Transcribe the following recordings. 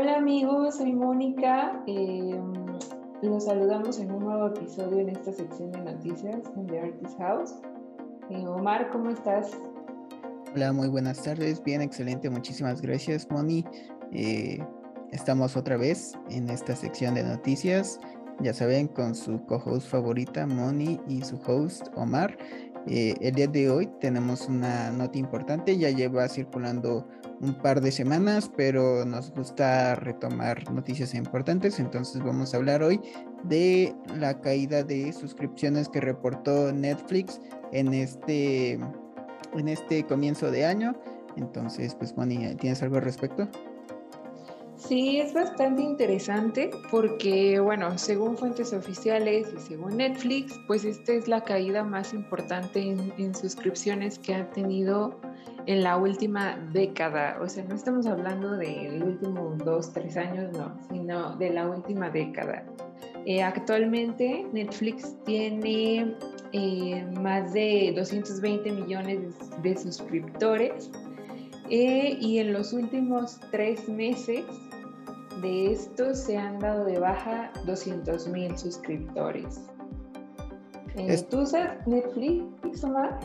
Hola amigos, soy Mónica. Eh, los saludamos en un nuevo episodio en esta sección de noticias en The Artist House. Eh, Omar, ¿cómo estás? Hola, muy buenas tardes. Bien, excelente. Muchísimas gracias, Moni. Eh, estamos otra vez en esta sección de noticias. Ya saben, con su co-host favorita, Moni, y su host, Omar. Eh, el día de hoy tenemos una nota importante, ya lleva circulando un par de semanas, pero nos gusta retomar noticias importantes, entonces vamos a hablar hoy de la caída de suscripciones que reportó Netflix en este, en este comienzo de año. Entonces, pues Moni, ¿tienes algo al respecto? Sí, es bastante interesante porque, bueno, según fuentes oficiales y según Netflix, pues esta es la caída más importante en, suscripciones que ha tenido en la última década. O sea, no estamos hablando del último dos, tres años, no, sino de la última década. Eh, actualmente Netflix tiene eh, más de 220 millones de, suscriptores eh, y en los últimos tres meses de estos se han dado de baja 200 mil suscriptores. Eh, ¿Tú usas Netflix, Omar?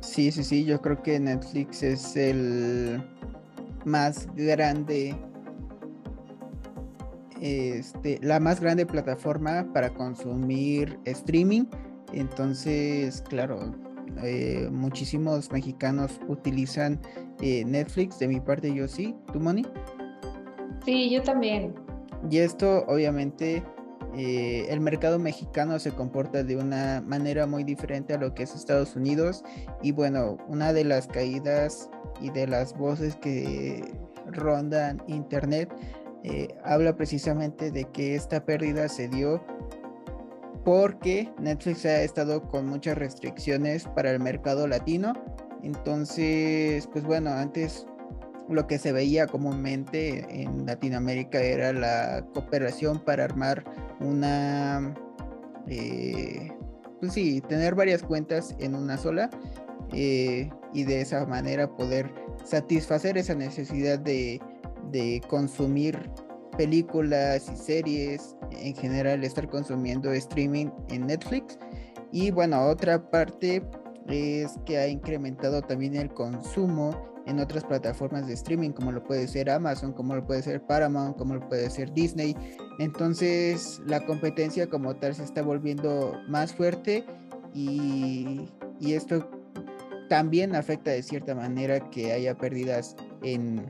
Sí, sí, sí, yo creo que Netflix es el más grande, este, la más grande plataforma para consumir streaming. Entonces, claro, eh, muchísimos mexicanos utilizan eh, Netflix. De mi parte, yo sí. ¿Tú, Moni? Sí, yo también. Y esto obviamente eh, el mercado mexicano se comporta de una manera muy diferente a lo que es Estados Unidos y bueno, una de las caídas y de las voces que rondan internet eh, habla precisamente de que esta pérdida se dio porque Netflix ha estado con muchas restricciones para el mercado latino. Entonces, pues bueno, antes lo que se veía comúnmente en Latinoamérica era la cooperación para armar una, eh, pues sí, tener varias cuentas en una sola eh, y de esa manera poder satisfacer esa necesidad de, de consumir películas y series, en general estar consumiendo streaming en Netflix. Y bueno, otra parte es que ha incrementado también el consumo en otras plataformas de streaming, como lo puede ser Amazon, como lo puede ser Paramount, como lo puede ser Disney. Entonces la competencia como tal se está volviendo más fuerte y, esto también afecta de cierta manera que haya pérdidas en,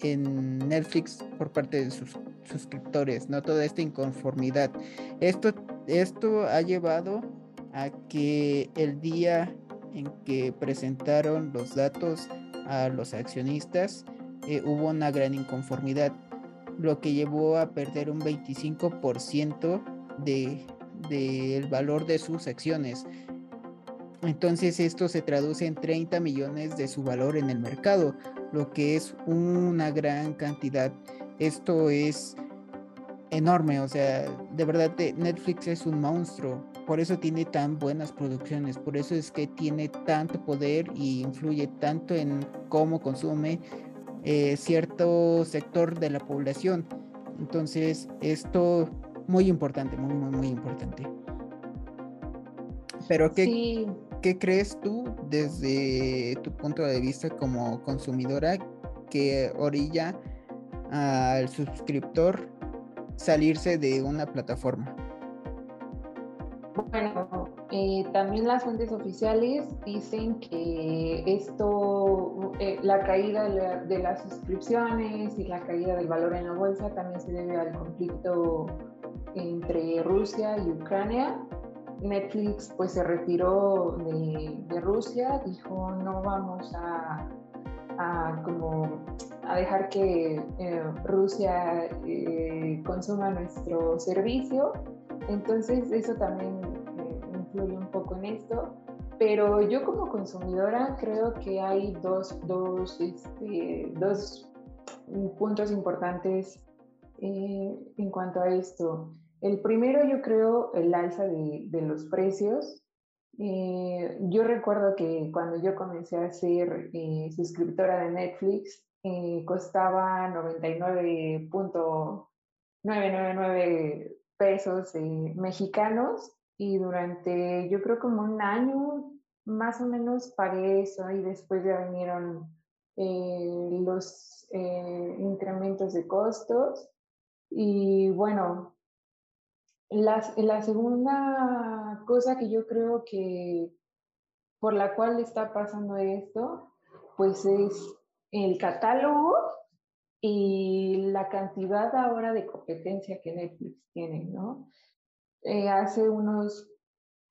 en Netflix por parte de sus suscriptores, ¿no? Toda esta inconformidad. Esto, esto ha llevado a que el día en que presentaron los datos a los accionistas, eh, hubo una gran inconformidad, lo que llevó a perder un 25% del de, valor de sus acciones. Entonces esto se traduce en 30 millones de su valor en el mercado, lo que es una gran cantidad. Esto es enorme, o sea, de verdad Netflix es un monstruo por eso tiene tan buenas producciones, por eso es que tiene tanto poder y influye tanto en cómo consume eh, cierto sector de la población. Entonces, esto muy importante, muy, muy, muy importante. Pero ¿qué, ¿qué crees tú desde tu punto de vista como consumidora que orilla al suscriptor salirse de una plataforma? Bueno, eh, también las fuentes oficiales dicen que esto, eh, la caída de, las suscripciones y la caída del valor en la bolsa también se debe al conflicto entre Rusia y Ucrania. Netflix pues se retiró de, Rusia, dijo no vamos a, como a dejar que eh, Rusia consuma nuestro servicio entonces eso también eh, influye un poco en esto. Pero yo como consumidora creo que hay dos, dos, este, dos puntos importantes eh, en cuanto a esto. El primero yo creo el alza de los precios. Eh, yo recuerdo que cuando yo comencé a ser suscriptora de Netflix, eh, costaba 99.999 pesos eh, mexicanos y durante yo creo como un año más o menos pagué eso y después ya vinieron eh, los incrementos de costos. Y bueno, la, la segunda cosa que yo creo que por la cual está pasando esto, pues es el catálogo y la cantidad ahora de competencia que Netflix tiene, ¿no? Eh, hace unos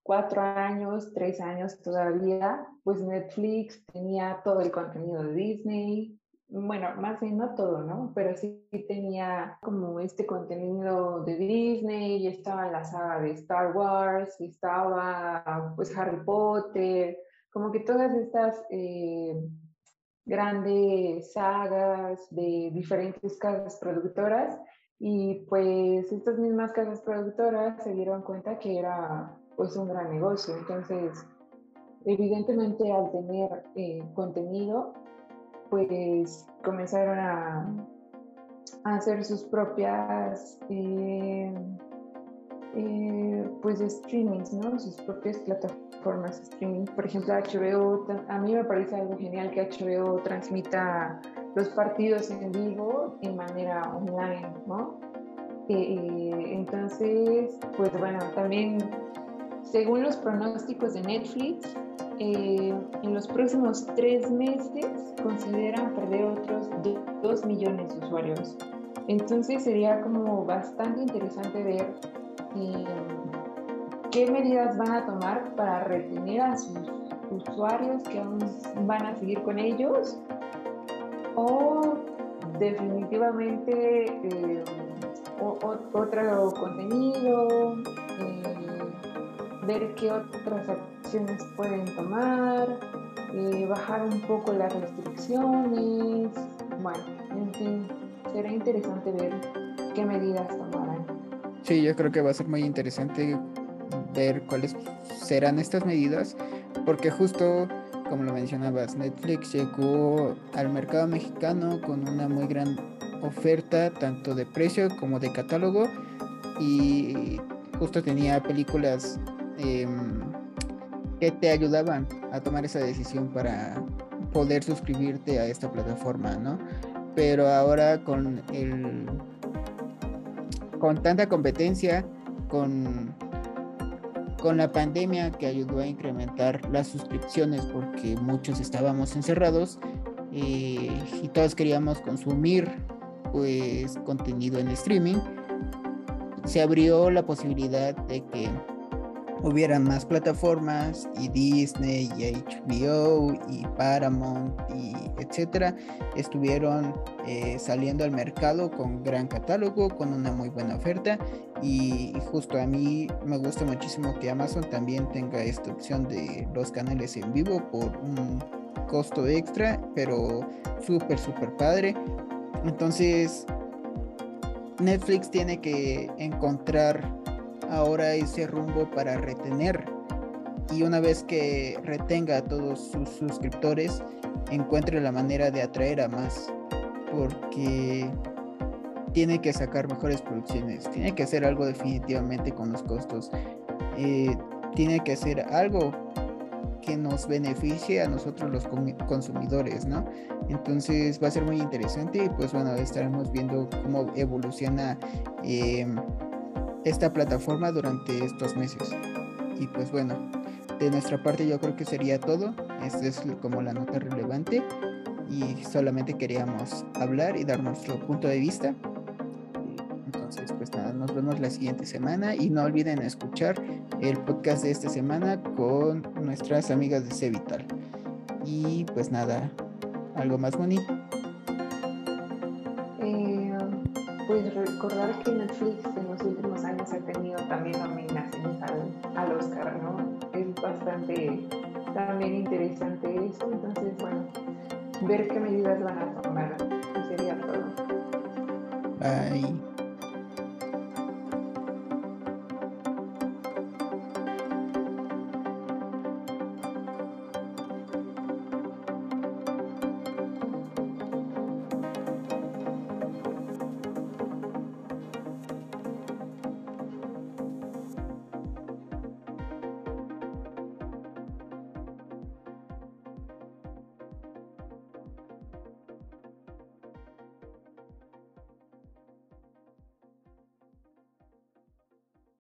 cuatro años, tres años todavía, pues Netflix tenía todo el contenido de Disney, bueno, más bien no todo, ¿no? Pero sí tenía como este contenido de Disney, y estaba la saga de Star Wars, y estaba pues Harry Potter, como que todas estas eh, grandes sagas de diferentes casas productoras y pues estas mismas casas productoras se dieron cuenta que era pues un gran negocio. Entonces, evidentemente al tener eh, contenido, pues comenzaron a, hacer sus propias eh, eh, pues streamings, ¿no? Sus propias plataformas de streaming. Por ejemplo, HBO, a mí me parece algo genial que HBO transmita los partidos en vivo de manera online, ¿no? Eh, entonces, pues bueno, también según los pronósticos de Netflix, eh, en los próximos tres meses consideran perder otros 2 millones de usuarios. Entonces sería como bastante interesante ver eh, qué medidas van a tomar para retener a sus usuarios que aún van a seguir con ellos o definitivamente eh, otro contenido, ver qué otras acciones pueden tomar, eh, bajar un poco las restricciones, bueno, en fin, será interesante ver qué medidas tomarán. Sí, yo creo que va a ser muy interesante ver cuáles serán estas medidas, porque justo como lo mencionabas, Netflix llegó al mercado mexicano con una muy gran oferta, tanto de precio como de catálogo, y justo tenía películas Em, que te ayudaban a tomar esa decisión para poder suscribirte a esta plataforma, ¿no? Pero ahora con el con tanta competencia, con, con la pandemia que ayudó a incrementar las suscripciones porque muchos estábamos encerrados eh, y todos queríamos consumir pues contenido en streaming, se abrió la posibilidad de que hubieran más plataformas y Disney y HBO y Paramount y etcétera estuvieron eh, saliendo al mercado con gran catálogo, con una muy buena oferta y, justo a mí me gusta muchísimo que Amazon también tenga esta opción de los canales en vivo por un costo extra, pero súper, súper padre. Entonces, Netflix tiene que encontrar ahora ese rumbo para retener y una vez que retenga a todos sus suscriptores encuentre la manera de atraer a más porque tiene que sacar mejores producciones tiene que hacer algo definitivamente con los costos eh, tiene que hacer algo que nos beneficie a nosotros los consumidores, ¿no? Entonces va a ser muy interesante y pues bueno, estaremos viendo cómo evoluciona eh, esta plataforma durante estos meses. Y pues bueno, de nuestra parte yo creo que sería todo. Esta es como la nota relevante y solamente queríamos hablar y dar nuestro punto de vista. Entonces, pues nada, nos vemos la siguiente semana y no olviden escuchar el podcast de esta semana con nuestras amigas de Cevital. Y pues nada, ¿algo más, Moni? También interesante eso, entonces bueno, ver qué medidas van a tomar, sería todo. Bye.